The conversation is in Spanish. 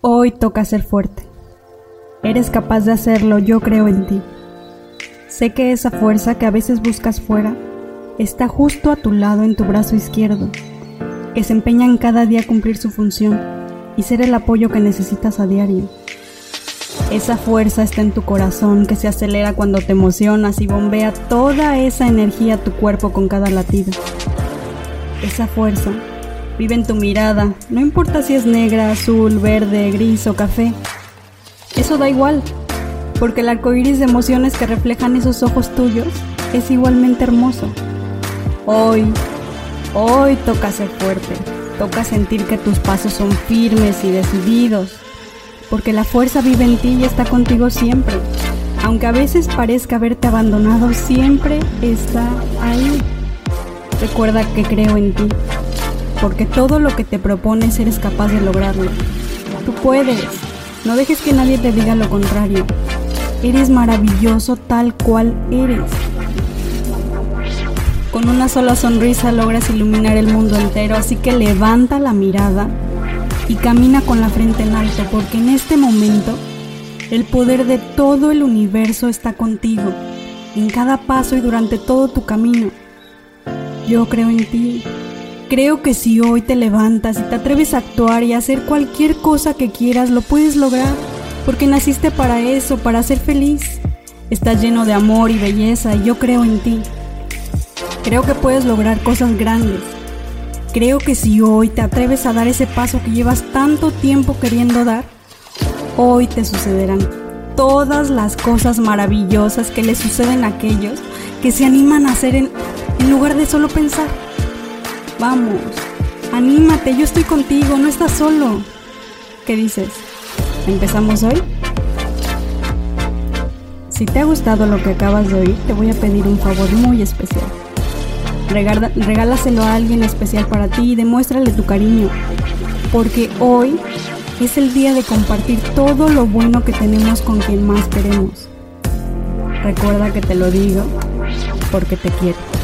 Hoy toca ser fuerte. Eres capaz de hacerlo, yo creo en ti. Sé que esa fuerza que a veces buscas fuera está justo a tu lado en tu brazo izquierdo, que se empeña en cada día cumplir su función y ser el apoyo que necesitas a diario. Esa fuerza está en tu corazón que se acelera cuando te emocionas y bombea toda esa energía a tu cuerpo con cada latido. Esa fuerza Vive en tu mirada, no importa si es negra, azul, verde, gris o café. Eso da igual, porque el arco iris de emociones que reflejan esos ojos tuyos es igualmente hermoso. Hoy, hoy toca ser fuerte, toca sentir que tus pasos son firmes y decididos, porque la fuerza vive en ti y está contigo siempre. Aunque a veces parezca haberte abandonado, siempre está ahí. Recuerda que creo en ti porque todo lo que te propones eres capaz de lograrlo. Tú puedes, no dejes que nadie te diga lo contrario. Eres maravilloso tal cual eres. Con una sola sonrisa logras iluminar el mundo entero, así que levanta la mirada y camina con la frente en alto, porque en este momento el poder de todo el universo está contigo, en cada paso y durante todo tu camino. Yo creo en ti, Creo que si hoy te levantas y te atreves a actuar y a hacer cualquier cosa que quieras, lo puedes lograr, porque naciste para eso, para ser feliz. Estás lleno de amor y belleza y yo creo en ti. Creo que puedes lograr cosas grandes. Creo que si hoy te atreves a dar ese paso que llevas tanto tiempo queriendo dar, hoy te sucederán todas las cosas maravillosas que le suceden a aquellos que se animan a hacer en, en lugar de solo pensar. Vamos, anímate, yo estoy contigo, no estás solo. ¿Qué dices? ¿Empezamos hoy? Si te ha gustado lo que acabas de oír, te voy a pedir un favor muy especial. regálaselo a alguien especial para ti y demuéstrale tu cariño, porque hoy es el día de compartir todo lo bueno que tenemos con quien más queremos. Recuerda que te lo digo porque te quiero.